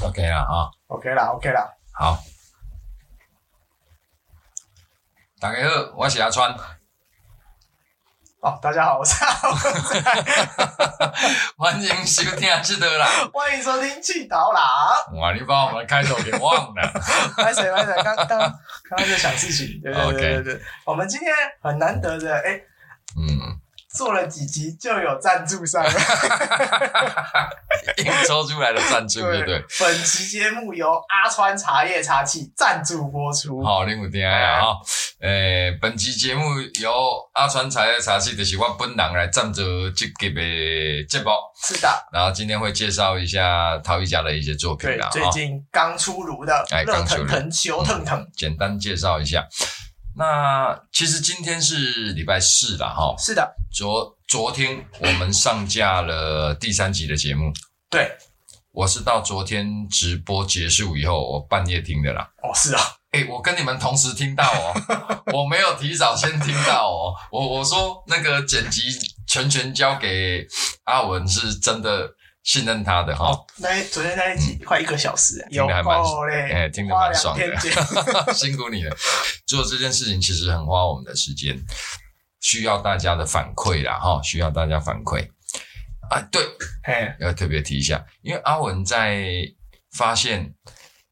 OK 了啊，OK 啦，OK 啦。好。大家好，我是阿川。哦，大家好，我是阿文仔 欢迎收听这个啦。欢迎收听《气导啦哇，你把我们的开头给忘了。》。拍谁拍谁？刚刚刚刚在想事情，对对对对对。我们今天很难得的，哎，嗯，做了几集就有赞助商了。硬抽出来的赞助，对不对？本期节目由阿川茶叶茶器赞助播出。好，你有听啊哈？诶，本期节目由阿川茶叶茶器，就是我本人来赞助这个的节目。是的，然后今天会介绍一下陶艺家的一些作品对啦，，最近刚出炉的热哎刚出炉腾腾、球腾腾，简单介绍一下。那其实今天是礼拜四了，哈。是的，昨昨天我们上架了第三集的节目，对，我是到昨天直播结束以后，我半夜听的啦。哦，是啊，诶，我跟你们同时听到哦，我没有提早先听到哦。我我说那个剪辑全权交给阿文，是真的信任他的哈。哦，那昨天那一集快一个小时，听得还蛮哎听得蛮爽的 辛苦你了。做这件事情其实很花我们的时间，需要大家的反馈啦，哈，需要大家反馈啊。对，嘿，要特别提一下，因为阿文在发现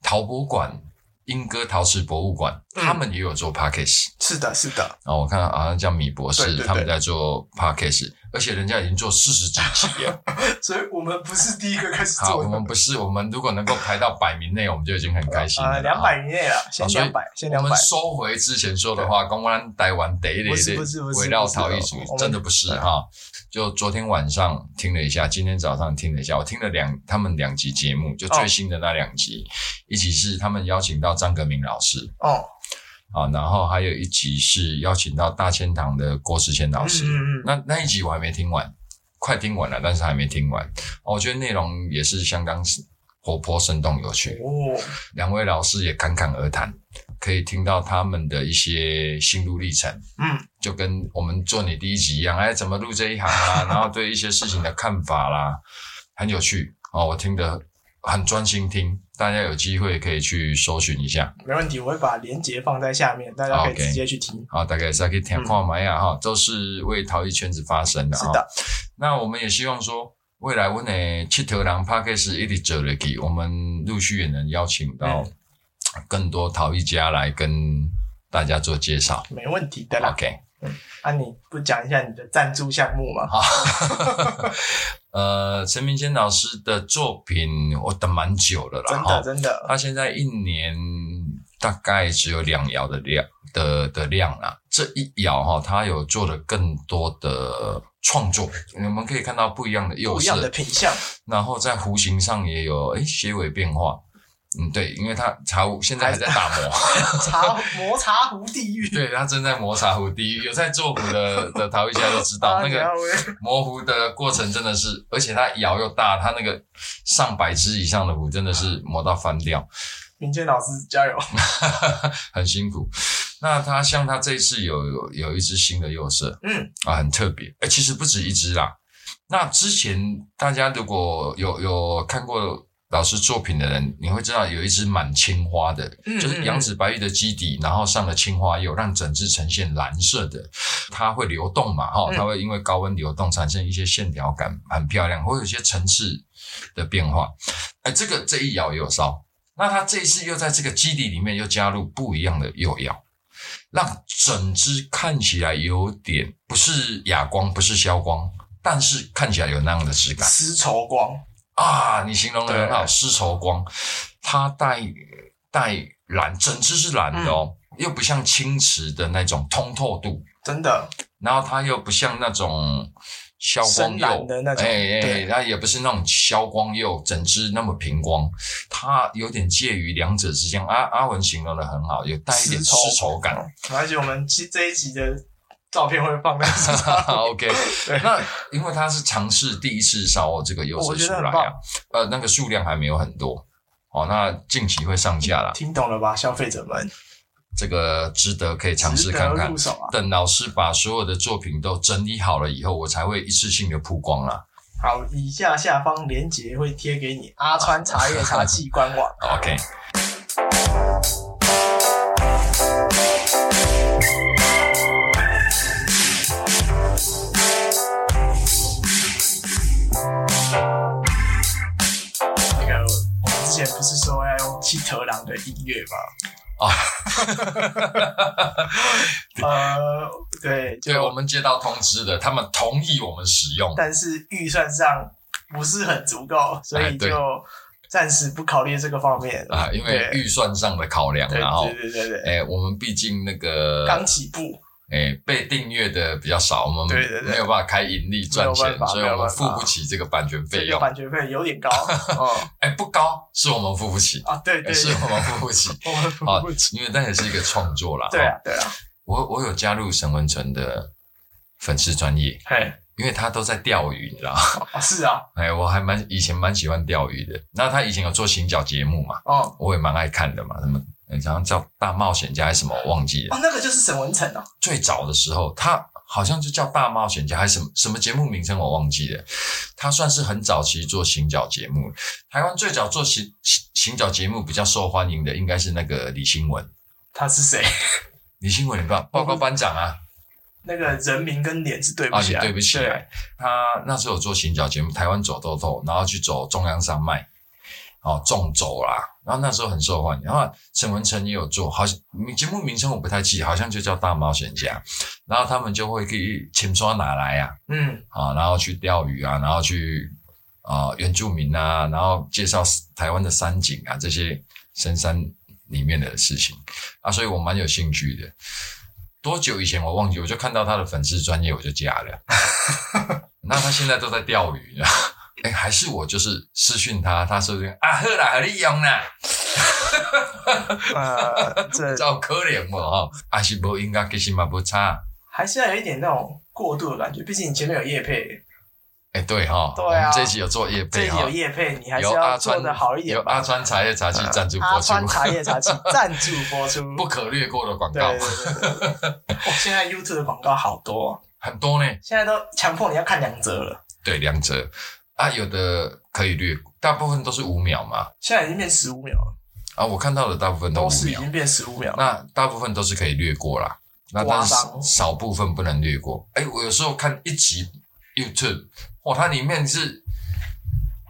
陶博馆、莺歌陶瓷博物馆，嗯他们也有做 podcast。是的，是的，然后我看到好像叫米博士，他们在做 podcast，而且人家已经做四十几集了。所以我们不是第一个开始，做的，我们不是，我们如果能够排到百名内，我们就已经很开心了。啊，两百名内了，先两百，先两百。我们，收回之前说的话，公安台湾得一不是类不是不是围绕陶艺主义我，们真的不是对。哈。就昨天晚上听了一下，今天早上听了一下，我听了两他们两集节目，就最新的那两集，一集是他们邀请到张革明老师。哦，啊，然后还有一集是邀请到大千堂的郭世谦老师。嗯嗯嗯，那那一集我还没听完，快听完了，但是还没听完。哦我觉得内容也是相当活泼、生动、有趣。哦，两位老师也侃侃而谈，可以听到他们的一些心路历程，嗯，就跟我们做你第一集一样，哎，怎么入这一行啊？然后对一些事情的看法啦，很有趣哦。我听得很专心听，大家有机会可以去搜寻一下。没问题，我会把链接放在下面，大家可以直接去听。好，大概是可以听看买呀哈，都是为陶艺圈子发声的哈。是的，那我们也希望说，未来我们七头狼 p a c k a g e 一直走了去，我们陆续也能邀请到嗯更多陶艺家来跟大家做介绍。没问题的啦。OK，啊，你不讲一下你的赞助项目吗？好，呃，陈明坚老师的作品我等蛮久了啦，真的真的，他现在一年大概只有两窑的量的的量啦。这一窑哈，他有做了更多的创作，我们可以看到不一样的釉不一样的色，品相，然后在弧形上也有诶些微变化。嗯，对，因为他茶壶现在还在打磨，茶磨茶壶地狱。对他正在磨茶壶地狱。有在做壶的的陶艺家都知道，啊那个磨壶 的过程真的是，而且他窑又大，他那个上百只以上的壶真的是磨到翻掉。民间老师加油！很辛苦。那他像他这一次有有有一只新的釉色嗯，啊，很特别。哎，其实不止一只啦。那之前大家如果有有看过老师作品的人，你会知道有一只满青花的，嗯就是羊脂白玉的基底，然后上了青花釉，让整只呈现蓝色的。它会流动嘛，哈、嗯它会因为高温流动产生一些线条感，很漂亮，会有一些层次的变化。哎，这个这一窑也有烧。那它这一次又在这个基底里面又加入不一样的釉药，让整只看起来有点不是哑光，不是消光，但是看起来有那样的质感丝绸光，啊！你形容的很好，丝绸光，它带带蓝，整只是蓝的哦，又不像青瓷的那种通透度，真的然后它又不像那种消光釉的那种哎哎，对它也不是那种消光釉，整只那么平光，它有点介于两者之间。阿阿文形容的很好，有带一点丝绸感。而且我们这这一集的照片会放在上。OK，那因为它是尝试第一次烧这个釉色出来啊，呃，那个数量还没有很多。哦，那近期会上架啦，听懂了吧，消费者们？这个值得可以尝试看看！等老师把所有的作品都整理好了以后，我才会一次性的曝光啦。好，以下下方链接会贴给你阿川茶叶茶器官网。OK，的音乐吧。啊，呃，对，就对，我们接到通知的，他们同意我们使用。但是预算上不是很足够，所以就暂时不考虑这个方面。啊，因为预算上的考量，对然后对对对对，哎，我们毕竟那个刚起步，哎被订阅的比较少，我们没有办法开盈利赚钱所以我们付不起这个版权费用。版权费有点高哦。哎，不高，是我们付不起，啊，对对，是我们付不起。我们付啊不起，因为那也是一个创作啦。哦，对啊对啊，我我有加入沈文成的粉丝专业，嘿，因为他都在钓鱼，你知道是啊，哎，我还蛮以前蛮喜欢钓鱼的。那他以前有做行脚节目嘛，哦我也蛮爱看的嘛。什么，好像叫大冒险家还是什么，我忘记了。哦，那个就是沈文成哦，最早的时候，他好像就叫大冒险家，还是什么什么节目名称我忘记了。他算是很早期做行脚节目，台湾最早做行行行脚节目比较受欢迎的，应该是那个李新文。他是谁？李新文，你不知道报告班长啊？那个人名跟脸是对不啊，起来，也对不起来。他那时候有做行脚节目，台湾走透透，然后去走中央山脉，哦，纵走啦，然后那时候很受欢迎。然后沈文成也有做，好像节目名称我不太记，好像就叫大冒险家。然后他们就会可以请刷拿来啊，嗯，啊，然后去钓鱼啊，然后去啊原住民啊，然后介绍台湾的山景啊这些深山里面的事情啊，所以我蛮有兴趣的。多久以前我忘记，我就看到他的粉丝专业，我就加了。那他现在都在钓鱼啊，哎，还是我就是私讯他，他说这个啊，好啦，和你用啦，呃，这 照可怜我哈，啊是无应该其实嘛不差，还是要有一点那种过度的感觉，毕竟你前面有叶配，哎对哈，对啊我们这一集有做叶配哈这一集有，叶配，你还是要做的好一点有。阿川茶叶茶器赞助播出，川茶叶茶器赞助播出，不可略过的广告对对对对对。哦，现在 YouTube 的广告好多哦，很多呢，现在都强迫你要看两折了，对，两折啊，有的可以略，大部分都是五秒嘛，现在已经变十五秒了，啊，我看到的大部分都是已经变十五秒了。那大部分都是可以略过啦，那但是少部分不能略过。哎，我有时候看一集 YouTube，哇，它里面是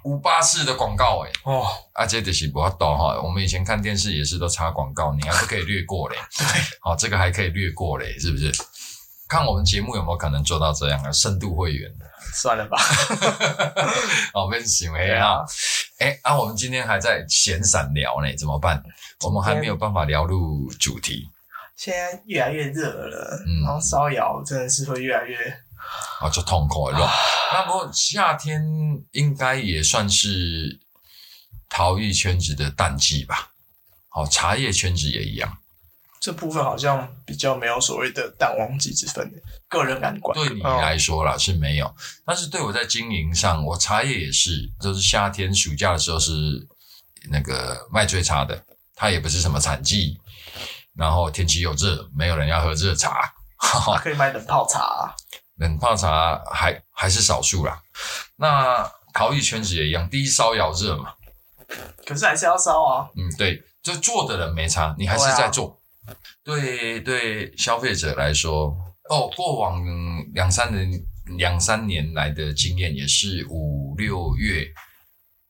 五八式的广告，哎，哦，啊，这就是不要懂哈。我们以前看电视也是都插广告，你还不可以略过嘞？对，好，这个还可以略过嘞，是不是？看我们节目有没有可能做到这样啊？深度会员。算了吧。哦，没行为对啊啊。哎啊，我们今天还在闲散聊呢，怎么办？我们还没有办法聊入主题，现在越来越热了，嗯然后烧窑真的是会越来越啊，就痛苦了。那不过夏天应该也算是陶艺圈子的淡季吧？好，茶叶圈子也一样。这部分好像比较没有所谓的淡旺季之分，个人感官。对你嗯来说啦、是没有，但是对我在经营上，我茶叶也是，就是夏天暑假的时候是那个卖最差的，它也不是什么产季，然后天气又热，没有人要喝热茶，啊可以买冷泡茶、冷泡茶还还是少数啦。那陶艺圈子也一样，第一烧窑热嘛，可是还是要烧啊。嗯，对，就做的人没差，你还是在做。对对，消费者来说，哦，过往两三年两三年来的经验也是五六月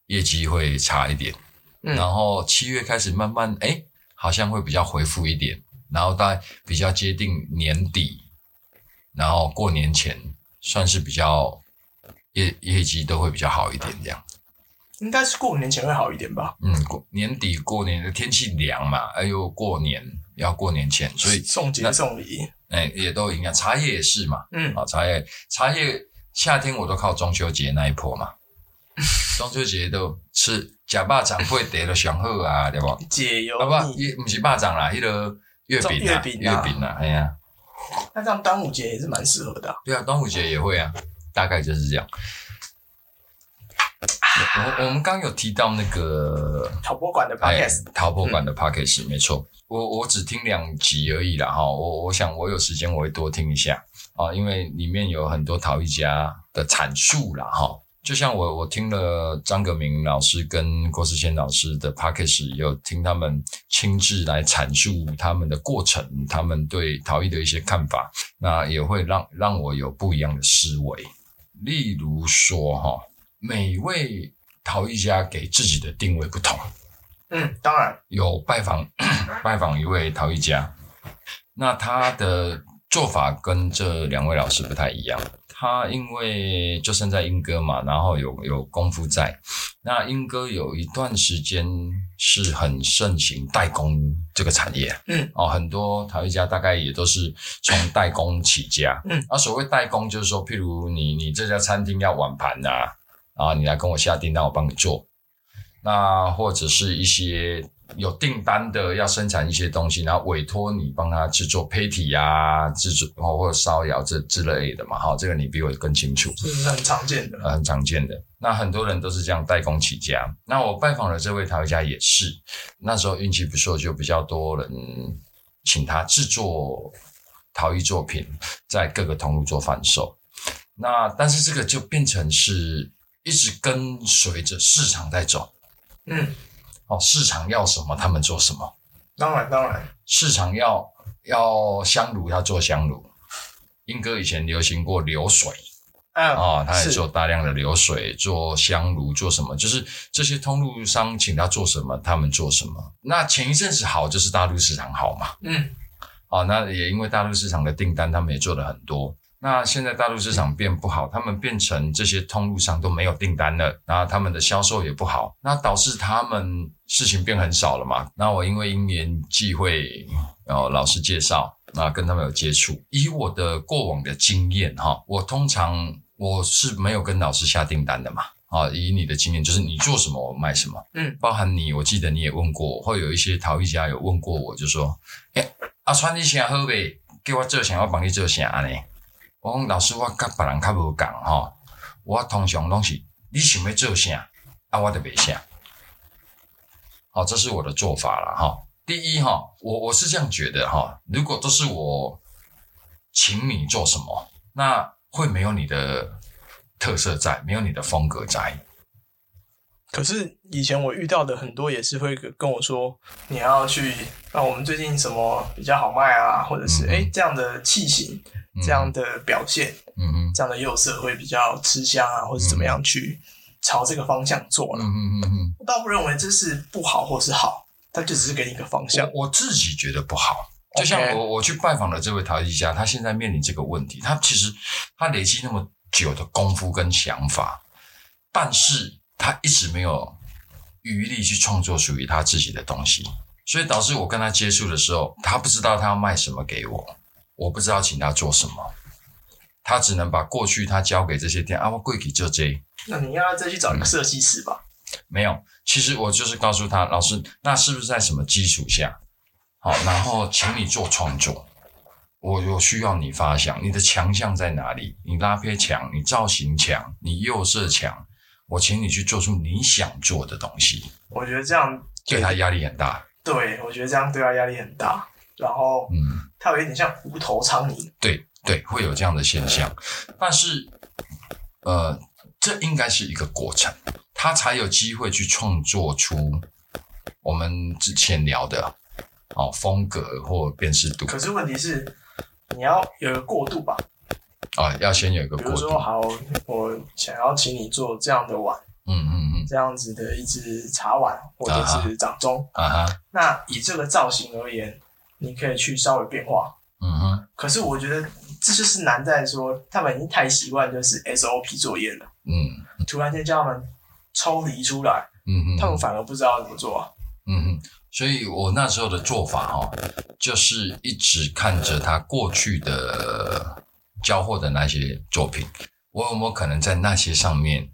业绩会差一点，嗯然后七月开始慢慢哎，好像会比较回复一点，然后大概比较接近年底，然后过年前算是比较业业绩都会比较好一点这样。应该是过年前会好一点吧。嗯，过年底过年的天气凉嘛，哎呦，过年要过年前，所以送节那送礼，哎也都影响。茶叶也是嘛，嗯，啊，茶叶茶叶夏天我都靠中秋节那一波嘛，中秋节都吃假巴掌会得了上好啊，对不？解油啊不，腻。也不是巴掌啦，那个月饼啊，月饼啊月饼啊，哎呀，那这样端午节也是蛮适合的啊、对啊，端午节也会啊，大概就是这样。我我们刚刚有提到那个陶博馆的哎 podcast，，陶博馆的 podcast、没错，我我只听两集而已啦哈，我我想我有时间我会多听一下。啊，因为里面有很多陶艺家的阐述啦哈，就像我我听了张格明老师跟郭思谦老师的 p a c k a g e 有听他们亲自来阐述他们的过程，他们对陶艺的一些看法，那也会让让我有不一样的思维。例如说哈，每位陶艺家给自己的定位不同。嗯，当然有拜访 拜访一位陶艺家，那他的做法跟这两位老师不太一样。他因为就生在英歌嘛，然后有有功夫在。那英歌有一段时间是很盛行代工这个产业，嗯，哦，很多陶艺家大概也都是从代工起家，嗯，啊，所谓代工就是说，譬如你你这家餐厅要碗盘呐，啊，你来跟我下订单，我帮你做。那或者是一些有订单的要生产一些东西，然后委托你帮他制作胚体呀，制作或者烧窑这之类的嘛，哈，这个你比我更清楚，这是很常见的，很常见的。那很多人都是这样代工起家。那我拜访了这位陶艺家也是，那时候运气不错，就比较多人请他制作陶艺作品，在各个通路做贩售。那但是这个就变成是一直跟随着市场在走。嗯，哦，市场要什么，他们做什么。当然当然，市场要要香炉，他做香炉。英哥以前流行过流水嗯，啊、他也做大量的流水，做香炉，做什么？就是这些通路商请他做什么，他们做什么。那前一阵子好，就是大陆市场好嘛。嗯，哦，那也因为大陆市场的订单，他们也做了很多。那现在大陆市场变不好，他们变成这些通路上都没有订单了，然后他们的销售也不好，那导致他们事情变很少了嘛。那我因为因缘际会，然后老师介绍，那跟他们有接触。以我的过往的经验哈，我通常我是没有跟老师下订单的嘛。啊，以你的经验，就是你做什么我卖什么，嗯，包含你，我记得你也问过我，会有一些陶艺家有问过我，就说，哎、阿川你想喝呗，给我做啥，我帮你做啥呢？我讲老师，我甲别人较无共吼，我通常拢是你想要做啥，啊，我就袂啥。好，这是我的做法了哈。第一哈，我我是这样觉得哈，如果都是我请你做什么，那会没有你的特色在，没有你的风格在。可是以前我遇到的很多也是会跟跟我说，你要去啊，我们最近什么比较好卖啊，或者是嗯哎、诶这样的器型、嗯这样的表现、嗯嗯，这样的釉色会比较吃香啊，或者怎么样去朝这个方向做了。嗯嗯嗯哼。我倒不认为这是不好或是好，它就只是给你一个方向。我我自己觉得不好。就像我我去拜访了这位陶艺家，他现在面临这个问题，他其实他累积那么久的功夫跟想法，但是他一直没有余力去创作属于他自己的东西，所以导致我跟他接触的时候，他不知道他要卖什么给我，我不知道请他做什么，他只能把过去他交给这些店啊，我贵给就这。那你要再去找一个设计师吧。没有，其实我就是告诉他，老师，那是不是在什么基础下，好，然后请你做创作，我我需要你发想，你的强项在哪里？你拉坯强，你造型强，你釉色强，我请你去做出你想做的东西，我觉得这样对他压力很大。对我觉得这样对他压力很大，然后嗯，它有一点像无头苍蝇。对对，会有这样的现象，但是呃，这应该是一个过程，他才有机会去创作出我们之前聊的哦风格或辨识度可是问题是，你要有一个过渡吧。啊、要先有一个过渡比如说，。好，我想要请你做这样的碗，嗯嗯嗯，这样子的一只茶碗或者是掌中。啊哈，那以这个造型而言，你可以去稍微变化。嗯哼，可是我觉得这就是难在说，他们已经太习惯就是 SOP 作业了，嗯突然间叫他们抽离出来，嗯哼，他们反而不知道怎么做啊。嗯哼，所以我那时候的做法、哦，就是一直看着他过去的交货的那些作品，我有没有可能在那些上面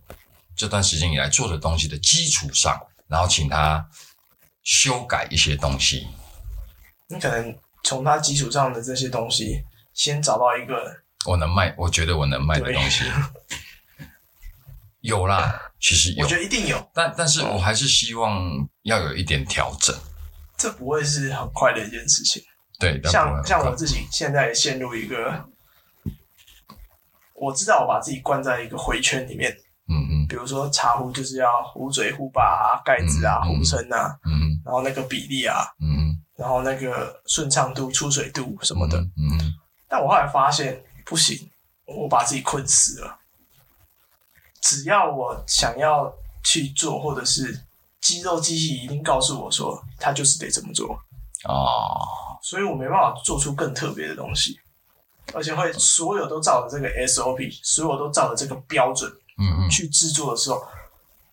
这段时间以来做的东西的基础上，然后请他修改一些东西。你可能从它基础上的这些东西，先找到一个我能卖，我觉得我能卖的对。东西。有啦，其实有。我觉，得一定有，但但是我还是希望要有一点调整。这不会是很快的一件事情。对，像像我自己现在陷入一个，我知道我把自己关在一个回圈里面，嗯嗯。比如说茶壶就是要壶嘴、壶把啊、盖子啊、壶身啊，嗯。然后那个比例啊，嗯然后那个顺畅度、出水度什什么的。嗯嗯。但我后来发现不行，我把自己困死了。只要我想要去做，或者是肌肉记忆一定告诉我说，它就是得这么做，哦，所以我没办法做出更特别的东西，而且会所有都照着这个 SOP，所有都照着这个标准嗯嗯。去制作的时候，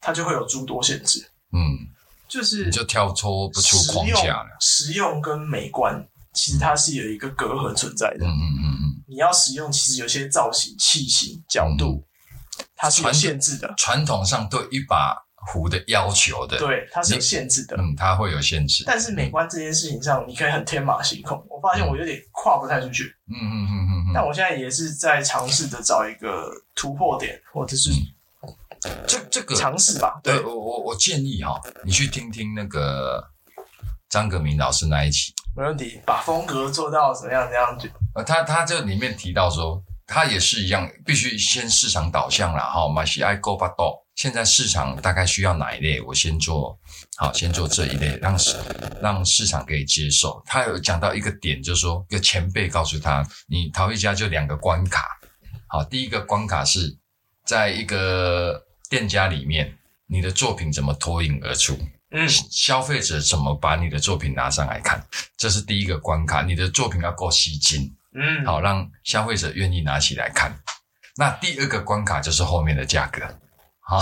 它就会有诸多限制，嗯，就是你就跳脱不出框架了。实用跟美观，其实它是有一个隔阂存在的。嗯嗯嗯嗯，你要使用，其实有些造型、器型、角度，它是有限制的。传统上对一把壶的要求的，，对，它是有限制的。嗯，它会有限制。但是美观这件事情上，你可以很天马行空。我发现我有点跨不太出去，嗯嗯嗯嗯嗯，但我现在也是在尝试着找一个突破点，或者是这这个尝试吧。对，我我我建议哈，你去听听那个张格明老师那一期，没问题，把风格做到怎么样怎样就呃，他他这里面提到说，他也是一样，必须先市场导向啦，哈，马西爱 go 巴豆。现在市场大概需要哪一类，我先做好，先做这一类，让市让市场可以接受。他有讲到一个点，就是说，一个前辈告诉他，你陶艺家就两个关卡，好，第一个关卡是在一个店家里面，你的作品怎么脱颖而出，嗯消费者怎么把你的作品拿上来看，这是第一个关卡。你的作品要够吸睛，嗯，好让消费者愿意拿起来看。那第二个关卡就是后面的价格，好，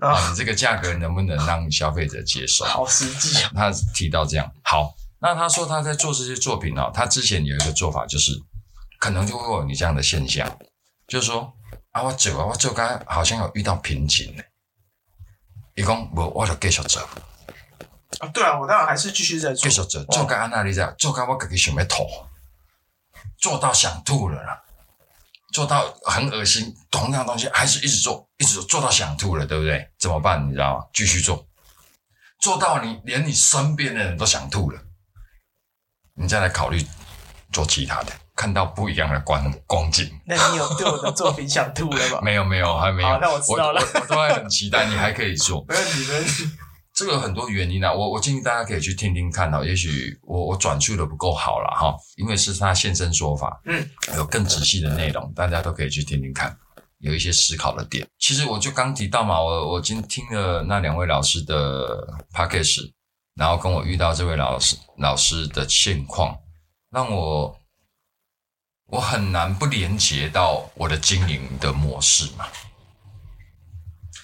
啊，啊，你这个价格能不能让消费者接受？好实际啊。他提到这样，好，那他说他在做这些作品哦，他之前有一个做法就是，可能就会有你这样的现象，就是说啊，我做啊，我做刚好像有遇到瓶颈呢。伊讲无，我就继续做，啊，对啊，我当然还是继续在做继。续做，做到安那里在，做到我自己想要吐，做到想吐了啦，做到很恶心，同样的东西还是一直做，一直做，做到想吐了，对不对？怎么办？你知道吗？继续做，做到你连你身边的人都想吐了，你再来考虑做其他的，看到不一样的光光景。那你有对我的作品想吐了吗？没有没有，还没有。好那我知道了我我都还很期待，你还可以做。没问题，没问题。这个有很多原因啊，我我建议大家可以去听听看哈，也许我我转述的不够好了哈，因为是他现身说法，嗯，有更仔细的内容，大家都可以去听听看，有一些思考的点。其实我就刚提到嘛，我我今天听了那两位老师的 p a c k a g e 然后跟我遇到这位老师老师的现况，让我我很难不连接到我的经营的模式嘛。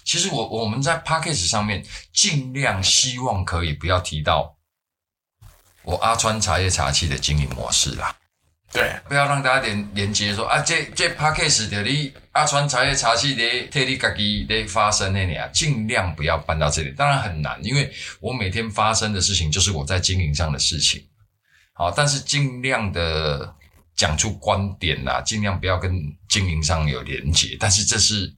其实我我们在 p a c k a g e 上面尽量希望可以不要提到我阿川茶叶茶器的经营模式啦，对，不要让大家连连接说啊，这这 p a c k a g e 的你阿川茶叶茶器的替你自己的发生那里啊，尽量不要搬到这里。当然很难，因为我每天发生的事情就是我在经营上的事情。好，但是尽量的讲出观点啦，尽量不要跟经营上有连结。但是这是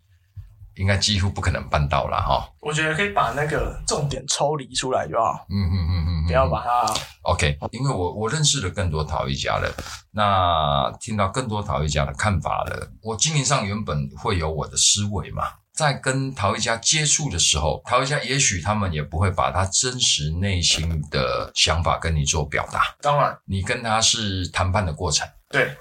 应该几乎不可能办到了哈。我觉得可以把那个重点抽离出来就好，嗯嗯嗯嗯嗯，不要把它 OK，因为我我认识了更多陶艺家了，那听到更多陶艺家的看法了。我经营上原本会有我的思维嘛，在跟陶艺家接触的时候，陶艺家也许他们也不会把他真实内心的想法跟你做表达，当然你跟他是谈判的过程。对，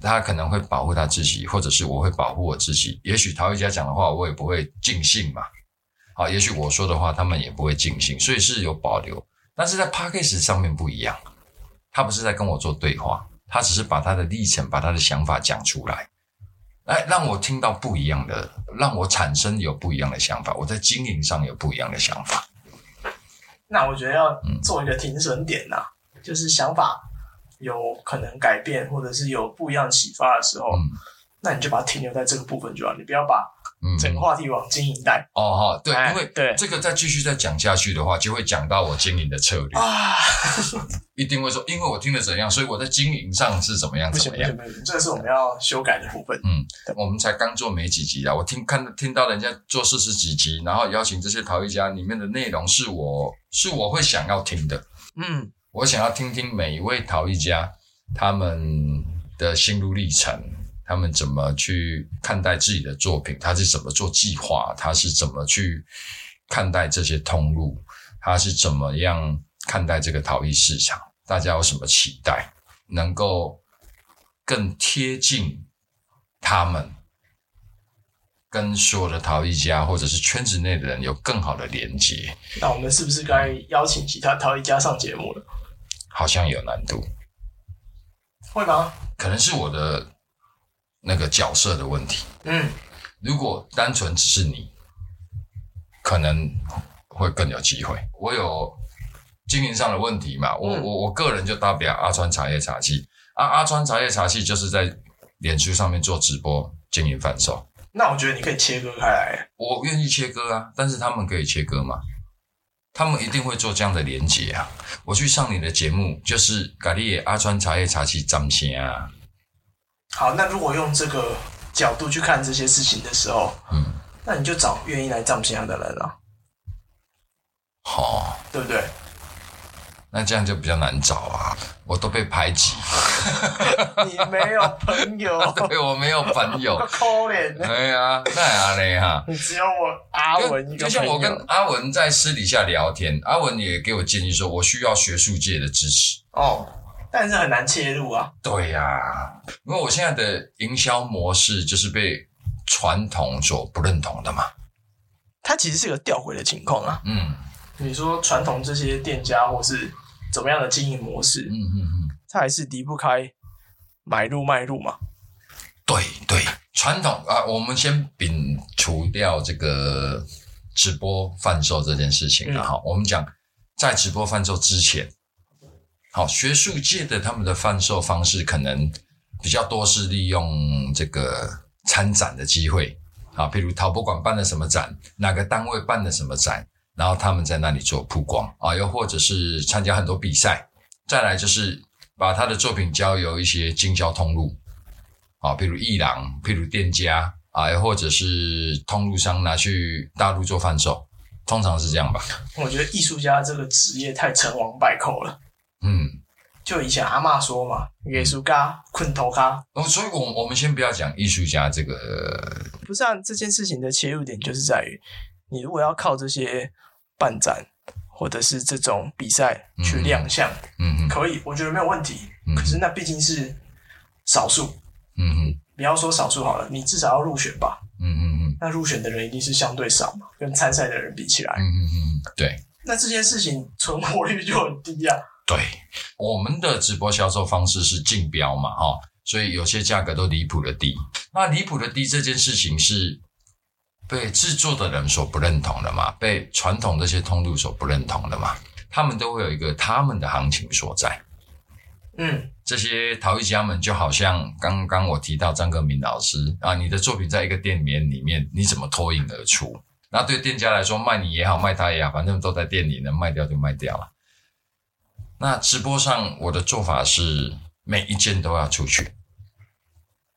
他可能会保护他自己，或者是我会保护我自己。也许陶艺家讲的话，我也不会尽信嘛。好，也许我说的话，他们也不会尽信，所以是有保留。但是在 p a c k a g e 上面不一样，他不是在跟我做对话，他只是把他的历程、把他的想法讲出来，哎，让我听到不一样的，让我产生有不一样的想法。我在经营上有不一样的想法。那我觉得要嗯做一个停损点呐、就是想法有可能改变，或者是有不一样启发的时候，嗯那你就把它停留在这个部分就好，你不要把嗯，整个话题往经营带、哦哈，对，哎因为对这个再继续再讲下去的话，就会讲到我经营的策略。啊。一定会说，因为我听了怎样，所以我在经营上是怎么样不怎么样。这个是我们要修改的部分。嗯，我们才刚做没几集啊，我听看听到人家做四十几集，然后邀请这些陶艺家，里面的内容是我是我会想要听的，嗯，我想要听听每一位陶艺家他们的心路历程，他们怎么去看待自己的作品，他是怎么做计划，他是怎么去看待这些通路，他是怎么样看待这个陶艺市场，大家有什么期待，能够更贴近他们。跟所有的陶艺家或者是圈子内的人有更好的连接，那我们是不是该邀请其他陶艺家上节目了？好像有难度，会吗？可能是我的那个角色的问题。嗯，如果单纯只是你，可能会更有机会。我有经营上的问题嘛？我我我个人就代表阿川茶叶茶器，阿阿川茶叶茶器就是在脸书上面做直播经营贩售。那我觉得你可以切割开来，我愿意切割啊，但是他们可以切割吗？他们一定会做这样的连接啊！我去上你的节目，就是咖喱阿川茶叶茶器张先啊。好，那如果用这个角度去看这些事情的时候，嗯，那你就找愿意来涨钱的人了。好，对不对？那这样就比较难找啊。我都被排挤，你没有朋友，对我没有朋友，可怜。对啊，那样嘞哈，你只有我阿文一个就像我跟阿文在私底下聊天，阿文也给我建议说，我需要学术界的支持。哦，但是很难切入啊。对呀，因为我现在的营销模式就是被传统所不认同的嘛。它其实是个调回的情况啊。嗯，你说传统这些店家或是。怎么样的经营模式？嗯嗯嗯，它还是离不开买入卖入嘛。对对，传统啊，我们先摒除掉这个直播贩售这件事情了哈。我们讲在直播贩售之前，好，学术界的他们的贩售方式可能比较多是利用这个参展的机会啊，譬如陶博馆办了什么展，哪个单位办了什么展。然后他们在那里做曝光啊，又或者是参加很多比赛，再来就是把他的作品交由一些经销通路啊，譬如艺廊，譬如店家啊，又或者是通路商拿去大陆做贩售，通常是这样吧。我觉得艺术家这个职业太成王败寇了。嗯，就以前阿妈说嘛，艺术家困头咖。哦，所以我我们先不要讲艺术家这个，不是啊，这件事情的切入点就是在于，你如果要靠这些。办展或者是这种比赛去亮相，嗯嗯，可以，我觉得没有问题。可是那毕竟是少数，嗯嗯，不要说少数好了，你至少要入选吧，嗯嗯嗯，那入选的人一定是相对少嘛，跟参赛的人比起来，嗯嗯嗯，对。那这件事情存活率就很低呀。对，我们的直播销售方式是竞标嘛，哈，所以有些价格都离谱的低。那离谱的低这件事情是。被制作的人所不认同的嘛，被传统这些通路所不认同的嘛，他们都会有一个他们的行情所在。嗯，这些陶艺家们就好像刚刚我提到张克明老师啊，你的作品在一个店里面里面，你怎么脱颖而出？那对店家来说，卖你也好，卖他也好，反正都在店里，能卖掉就卖掉了。那直播上我的做法是每一件都要出去。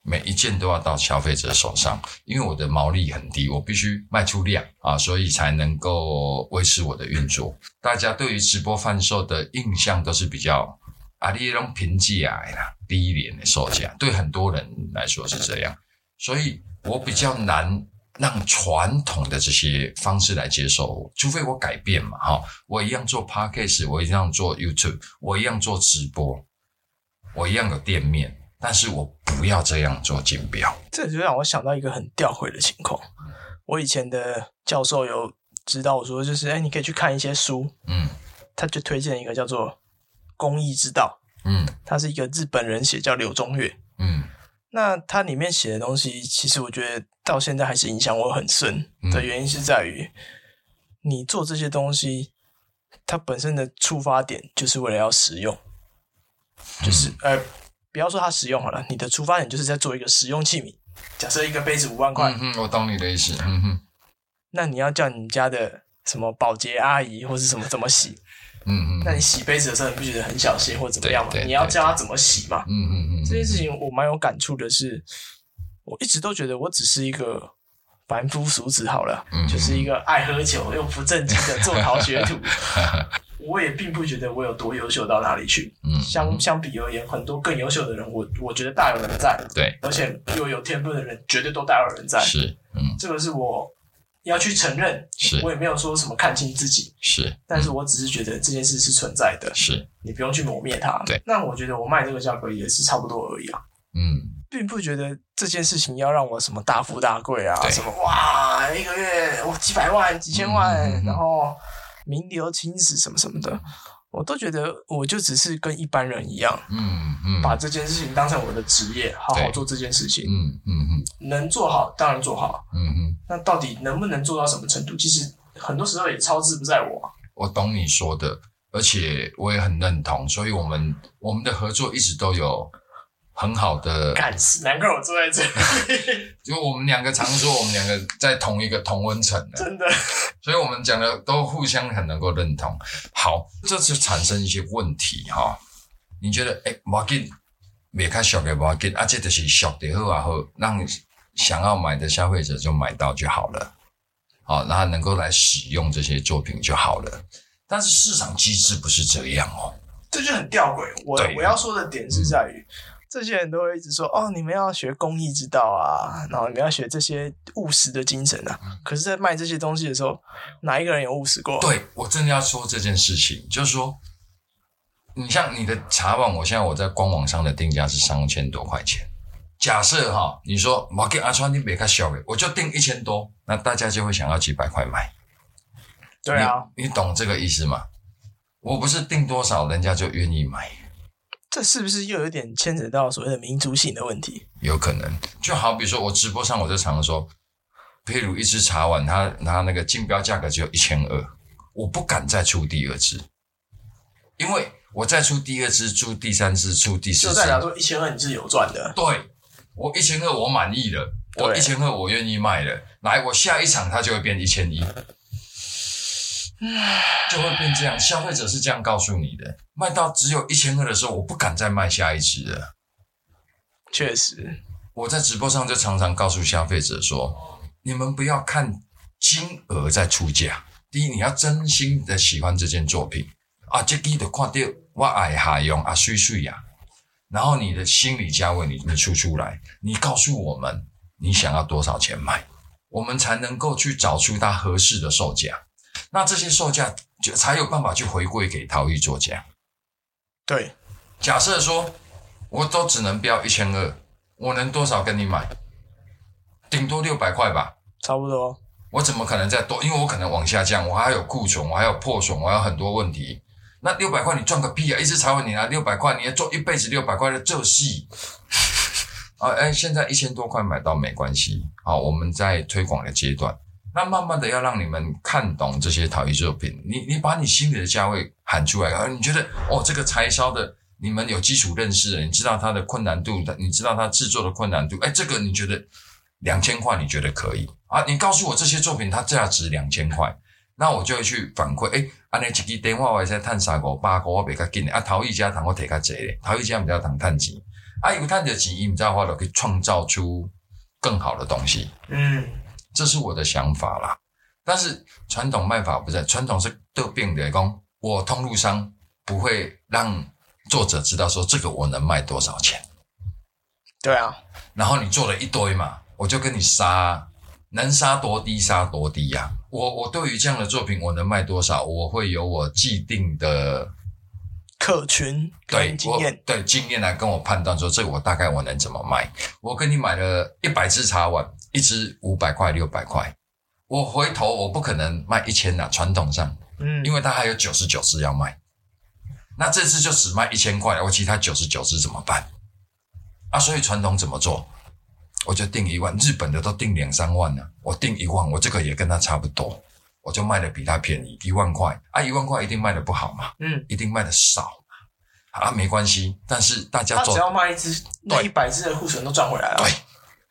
每一件都要到消费者手上，因为我的毛利很低，我必须卖出量啊，所以才能够维持我的运作。大家对于直播贩售的印象都是比较啊，利用平价啦，低廉的售价，对很多人来说是这样，所以我比较难让传统的这些方式来接受，除非我改变嘛，哈，我一样做 podcast，我一样做 YouTube，我一样做直播，我一样有店面。但是我不要这样做竞标，这就让我想到一个很吊诡的情况。我以前的教授有指导我说，就是哎，你可以去看一些书，嗯，他就推荐一个叫做《公益之道》，嗯，他是一个日本人写，叫柳宗悦，嗯，那他里面写的东西，其实我觉得到现在还是影响我很深的原因是在于，你做这些东西，它本身的出发点就是为了要实用，就是呃。不要说它实用好了，你的出发点就是在做一个实用器皿。假设一个杯子五万块，嗯我懂你的意思，嗯哼。那你要叫你们家的什么保洁阿姨或是什么怎么洗？嗯嗯。那你洗杯子的时候，你不觉得很小心或怎么样吗？你要教他怎么洗嘛？嗯嗯嗯。这件事情我蛮有感触的是，我一直都觉得我只是一个凡夫俗子好了，嗯就是一个爱喝酒又不正经的做逃学徒。我也并不觉得我有多优秀到哪里去，嗯，相相比而言，很多更优秀的人，我我觉得大有人在，对，而且比我有天分的人，绝对都大有人在。是，嗯，这个是我要去承认，是。我也没有说什么看清自己，是，但是我只是觉得这件事是存在的，是，你不用去磨灭它。对，那我觉得我卖这个价格也是差不多而已啊，嗯，并不觉得这件事情要让我什么大富大贵啊，什么哇一个月哇几百万、几千万，嗯嗯嗯嗯然后名流青史什么什么的。我都觉得，我就只是跟一般人一样，嗯嗯，把这件事情当成我的职业，好好做这件事情。嗯嗯嗯能做好当然做好，嗯嗯，那到底能不能做到什么程度？其实很多时候也超之不在我啊。我懂你说的，而且我也很认同，所以我们我们的合作一直都有很好的，感死，难怪我坐在这里，就我们两个常说我们两个在同一个同温层的，真的。所以我们讲的都互相很能够认同。好，这就产生一些问题哈。你觉得，哎，无要紧，别看小的无要紧，啊，这就是小的后啊后，让想要买的消费者就买到就好了，好，然后能够来使用这些作品就好了。但是市场机制不是这样哦。这就很吊诡。我我要说的点是在于，这些人都会一直说哦，你们要学公益之道啊，然后你们要学这些务实的精神啊。可是，在卖这些东西的时候，哪一个人有务实过？对我真的要说这件事情，就是说，你像你的茶碗，我现在我在官网上的定价是三千多块钱。假设哈，你说我给阿川你别看小的，我就定一千多，那大家就会想要几百块买。对啊，你，你懂这个意思吗？我不是定多少，人家就愿意买，这是不是又有点牵扯到所谓的民族性的问题？有可能。就好比说我直播上我就常说，譬如一只茶碗，它它那个竞标价格只有一千二，我不敢再出第二支，因为我再出第二支、出第三支、出第四支就代，表说一千二你是有赚的。对我一千二我满意了，我一千二我愿意卖了，来我下一场它就会变一千一，就会变这样。消费者是这样告诉你的，卖到只有一千二的时候，我不敢再卖下一支了。确实，我在直播上就常常告诉消费者说，你们不要看金额在出价，第一你要真心的喜欢这件作品。啊，这记得看到我爱海用啊水水呀，然后你的心理价位你你出出来，你告诉我们你想要多少钱买，我们才能够去找出它合适的售价，那这些售价就才有办法去回归给陶艺作家。对，假设说，我都只能标一千二，我能多少跟你买？顶多六百块吧。差不多。我怎么可能再多？因为我可能往下降，我还有库存，我还有破损，我还有很多问题。那六百块你赚个屁啊！一次茶碗你拿六百块，你要做一辈子六百块的这戏。啊，哎，现在一千多块买到没关系。好，我们在推广的阶段，那慢慢的要让你们看懂这些陶艺作品。你你把你心里的价位喊出来，而你觉得哦，这个柴烧的，你们有基础认识了，你知道它的困难度，你知道它制作的困难度。哎，这个你觉得两千块，你觉得可以啊？你告诉我这些作品它价值两千块。那我就会去反馈，诶，安尼一支电话我会使趁三五百块，我比较紧的。啊，陶艺家谈我摕较济咧，陶艺家比较通趁钱。啊，有趁着钱，伊毋知道我就可以创造出更好的东西。嗯，这是我的想法啦。但是传统卖法不在，传统是得病的工，我通路商不会让作者知道说这个我能卖多少钱。对啊，然后你做了一堆嘛，我就跟你杀，能杀多低杀多低呀、我我对于这样的作品，我能卖多少，我会有我既定的客群对经验，对经验来跟我判断说，这个我大概我能怎么卖。我跟你买了一百支茶碗，一支五百块、六百块，我回头我不可能卖一千呐，传统上，嗯，因为它还有九十九支要卖。那这次就只卖一千块，我其他九十九支怎么办？啊，所以传统怎么做？我就定一万，日本的都定两三万呢、我定一万，我这个也跟他差不多，我就卖的比他便宜一万块啊，一万块一定卖的不好嘛，嗯，一定卖的少嘛，啊，没关系，但是大家做他只要卖一只，那一百只的库存都赚回来了。对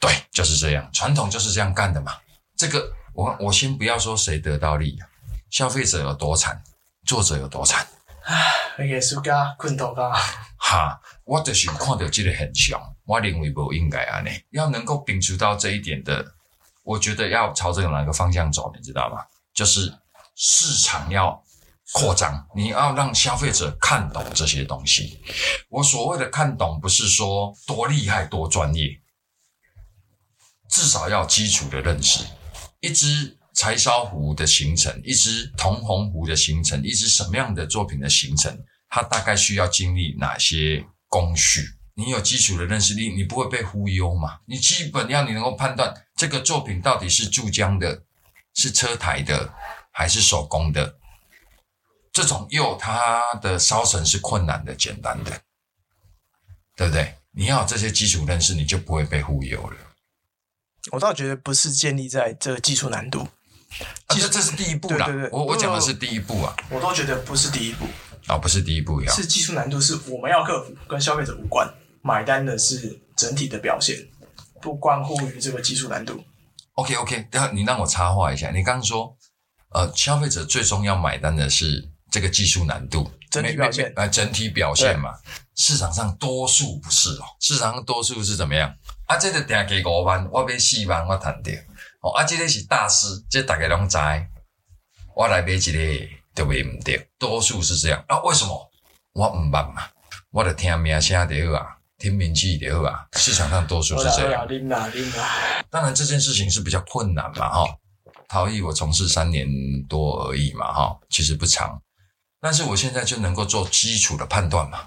对，就是这样，传统就是这样干的嘛。这个我我先不要说谁得到利啊，消费者有多惨，作者有多惨。艺术家困头家，哈，我就是有看到这个现象，我认为不应该安尼，要能够摒除到这一点的我觉得要朝这个哪个方向走，你知道吗？就是市场要扩张，你要让消费者看懂这些东西。我所谓的看懂，不是说多厉害、多专业，至少要基础的认识。一只柴烧壶的形成，一只铜红壶的形成，一只什么样的作品的形成，它大概需要经历哪些工序？你有基础的认识力，你不会被忽悠嘛？你基本要你能够判断这个作品到底是注浆的，是车台的，还是手工的？这种釉它的烧成是困难的、简单的，对不对？你要这些基础认识，你就不会被忽悠了。我倒觉得不是建立在这个技术难度，啊，这这是第一步啦。对对对我我讲的是第一步啊，我都觉得不是第一步，啊，不是第一步呀。是技术难度是我们要克服，跟消费者无关，买单的是整体的表现，不关乎于这个技术难度。OK OK，等下你让我插话一下，你刚刚说，呃，消费者最终要买单的是这个技术难度，整体表现没呃，整体表现嘛。市场上多数不是哦，市场上多数是怎么样？啊，这个定价五万，我买四万，我赚掉。哦，啊，这个是大师，这大家拢知。我来买一个就买唔掉，多数是这样啊？为什么？我唔捌嘛，我就听名声就好啊，听名气就好啊。市场上多数是这样。当然这件事情是比较困难嘛，哈。陶艺我从事三年多而已嘛，哈，其实不长。但是我现在就能够做基础的判断嘛，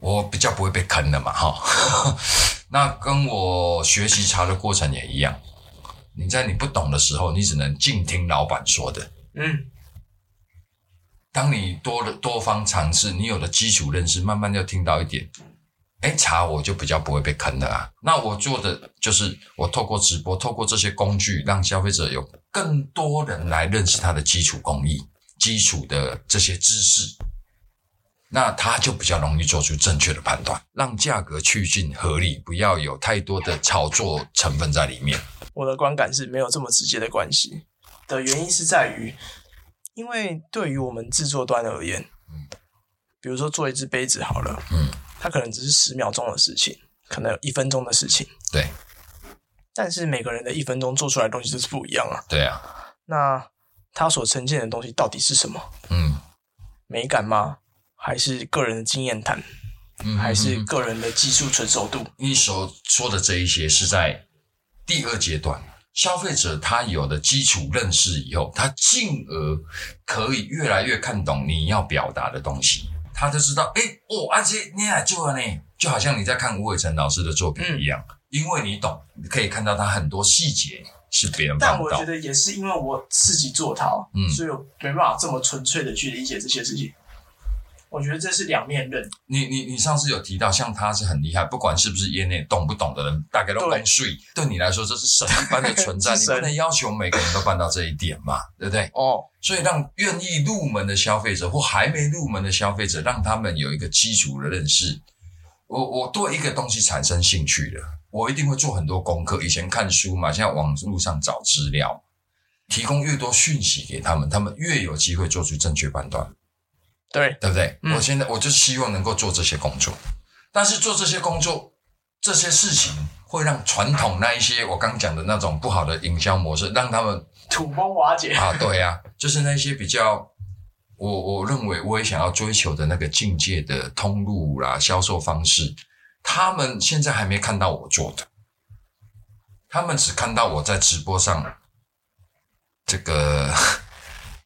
我比较不会被坑的嘛，哈。那跟我学习茶的过程也一样，你在你不懂的时候，你只能静听老板说的。嗯，当你多了多方尝试，你有了基础认识，慢慢就听到一点，哎，茶我就比较不会被坑了啊。那我做的就是我透过直播，透过这些工具，让消费者有更多人来认识它的基础工艺、基础的这些知识，那他就比较容易做出正确的判断，让价格趋近合理，不要有太多的炒作成分在里面。我的观感是没有这么直接的关系的原因是在于，因为对于我们制作端而言，比如说做一只杯子好了，嗯，它可能只是十秒钟的事情，可能有一分钟的事情，对但是每个人的一分钟做出来的东西就是不一样啊。对啊，那它所呈现的东西到底是什么？嗯美感吗？还是个人的经验谈？嗯，还是嗯个人的技术纯熟度？你所说的这一些是在第二阶段，消费者他有了基础认识以后，他进而可以越来越看懂你要表达的东西，他就知道，哎，哦，而且你还做了呢，就好像你在看吴伟成老师的作品一样，因为你懂，你可以看到他很多细节是别人但我觉。得也是因为我自己做陶，嗯所以我没办法这么纯粹的去理解这些事情。我觉得这是两面刃，你你你上次有提到，像他是很厉害，不管是不是业内懂不懂的人，大概都对公税，对你来说这是神一般的存在，你不能要求每个人都办到这一点嘛，对不对？哦，所以让愿意入门的消费者或还没入门的消费者，让他们有一个基础的认识。我我对一个东西产生兴趣了，我一定会做很多功课。以前看书嘛，现在网路上找资料，提供越多讯息给他们，他们越有机会做出正确判断。对，对不对？嗯我现在我就希望能够做这些工作，但是做这些工作、这些事情，会让传统那一些我刚讲的那种不好的营销模式，让他们土崩瓦解。啊，对呀、就是那些比较，我我认为我也想要追求的那个境界的通路啦、销售方式，他们现在还没看到我做的，他们只看到我在直播上这个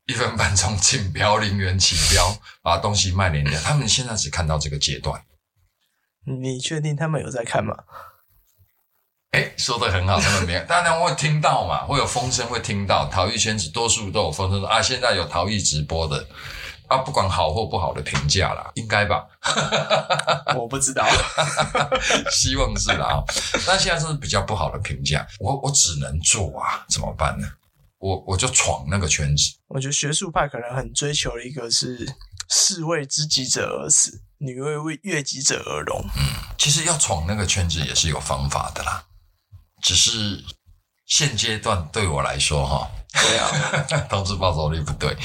一分半钟竞标零元起标，把东西卖廉价，他们现在只看到这个阶段。你确定他们有在看吗？哎，说的很好，他们没有，当然会听到嘛，会有风声会听到，陶艺圈子多数都有风声说啊，现在有陶艺直播的啊，不管好或不好的评价啦，应该吧？我不知道。希望是啦啊，但现在是比较不好的评价，我我只能做啊，怎么办呢？我我就闯那个圈子，我觉得学术派可能很追求一个是“士为知己者而死，女为为悦己者而容其实要闯那个圈子也是有方法的啦，只是现阶段对我来说哈，”。对啊，投资报酬率不对，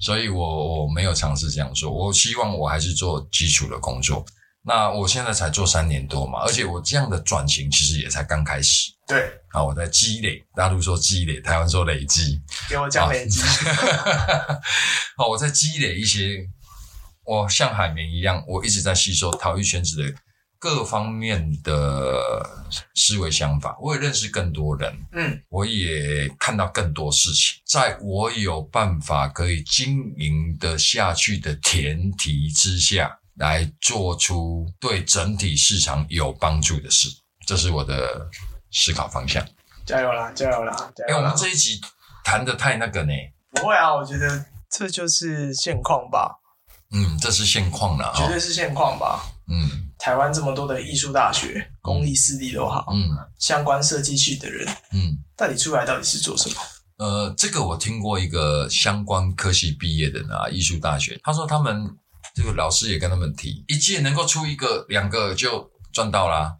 所以我我没有尝试这样做。我希望我还是做基础的工作。那我现在才做三年多嘛，而且我这样的转型其实也才刚开始对，啊，我在积累，大陆说积累，台湾说累积，给我讲累积。好，我在积累一些，我像海绵一样，我一直在吸收陶艺圈子的各方面的思维想法，我也认识更多人，嗯，我也看到更多事情，在我有办法可以经营的下去的前提之下，来做出对整体市场有帮助的事，这是我的思考方向。加油啦，加油啦，加哎、我们！这一集谈的太那个呢，不会啊，我觉得这就是现况吧，嗯，这是现况了哈，绝对是现况吧。嗯台湾这么多的艺术大学，公立私立都好，嗯相关设计系的人，嗯。到底出来到底是做什么？呃，这个我听过一个相关科系毕业的人啊，艺术大学，他说他们这个老师也跟他们提，一届能够出一个两个就赚到啦，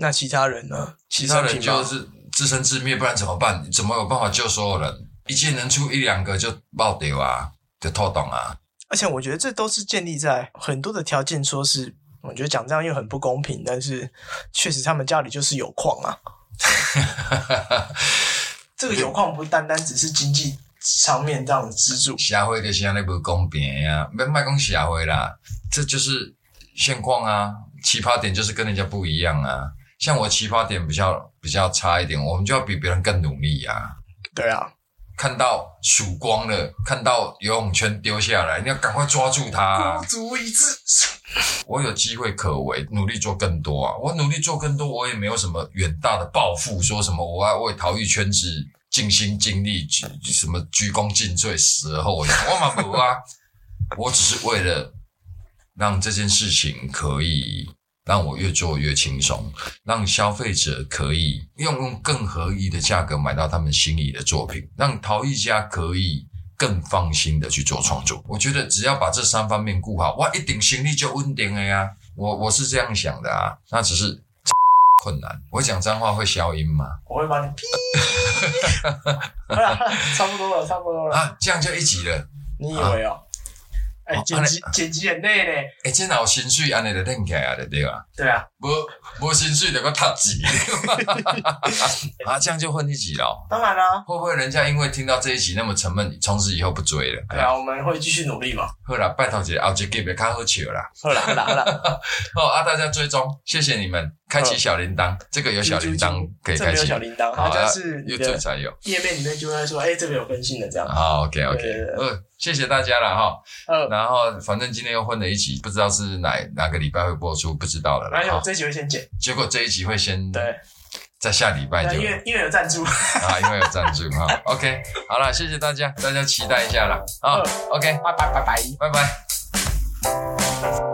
那其他人呢？其他人就是自生自灭，不然怎么办？你怎么有办法救所有人？一届能出一两个就爆掉啊，就透懂啊。而且我觉得这都是建立在很多的条件，说是我觉得讲这样又很不公平，但是确实他们家里就是有矿啊。这个有矿不单单只是经济上面这样的支柱，社会就是安尼不公平呀、别卖讲社会啦，这就是现况啊，奇葩点就是跟人家不一样啊。像我起跑点比较比较差一点，我们就要比别人更努力啊。对啊，看到曙光了，看到游泳圈丢下来，你要赶快抓住它、啊孤。注一掷。我有机会可为，努力做更多啊！我努力做更多，我也没有什么远大的抱负，说什么我要为逃逸圈子尽心尽力，鞠什么鞠躬尽瘁，死而后已。我嘛不啊，我只是为了让这件事情可以让我越做越轻松，让消费者可以用用更合理的价格买到他们心仪的作品，让陶艺家可以更放心的去做创作。我觉得只要把这三方面顾好，哇，一顶行李就稳定了呀。我我是这样想的啊，那只是 困难。我讲脏话会消音吗？我会把你 差不多了，差不多了。啊，这样就一集了。你以为哦？哎、哦剪辑剪辑很累嘞。诶、这哪有薪水安尼就练起来啊，对对吧？对啊，无无薪水就个读字，啊，这样就混一集了哦。当然啦、会不会人家因为听到这一集那么沉闷，从此以后不追了？对啊，我们会继续努力嘛。好啦，拜托姐，后一集别较好笑啦。好啦，好啦，好啦。好啊，大家追踪，谢谢你们，开启小铃铛，这个有小铃铛可以这没有开启，小铃铛，好它就是你 YouTube 的才有。页面里面就会说，哎、这个有更新的这样。好，OK OK，呃，谢谢大家了哈。呃，然后反正今天又混了一集，不知道是哪哪个礼拜会播出，不知道了啦。哈然后这集会先剪，结果这一集会先对，在下礼拜就因为因为有赞助，啊，因为有赞助哈。OK，好了，谢谢大家，大家期待一下啦。啊嗯，OK，拜拜拜拜。拜拜。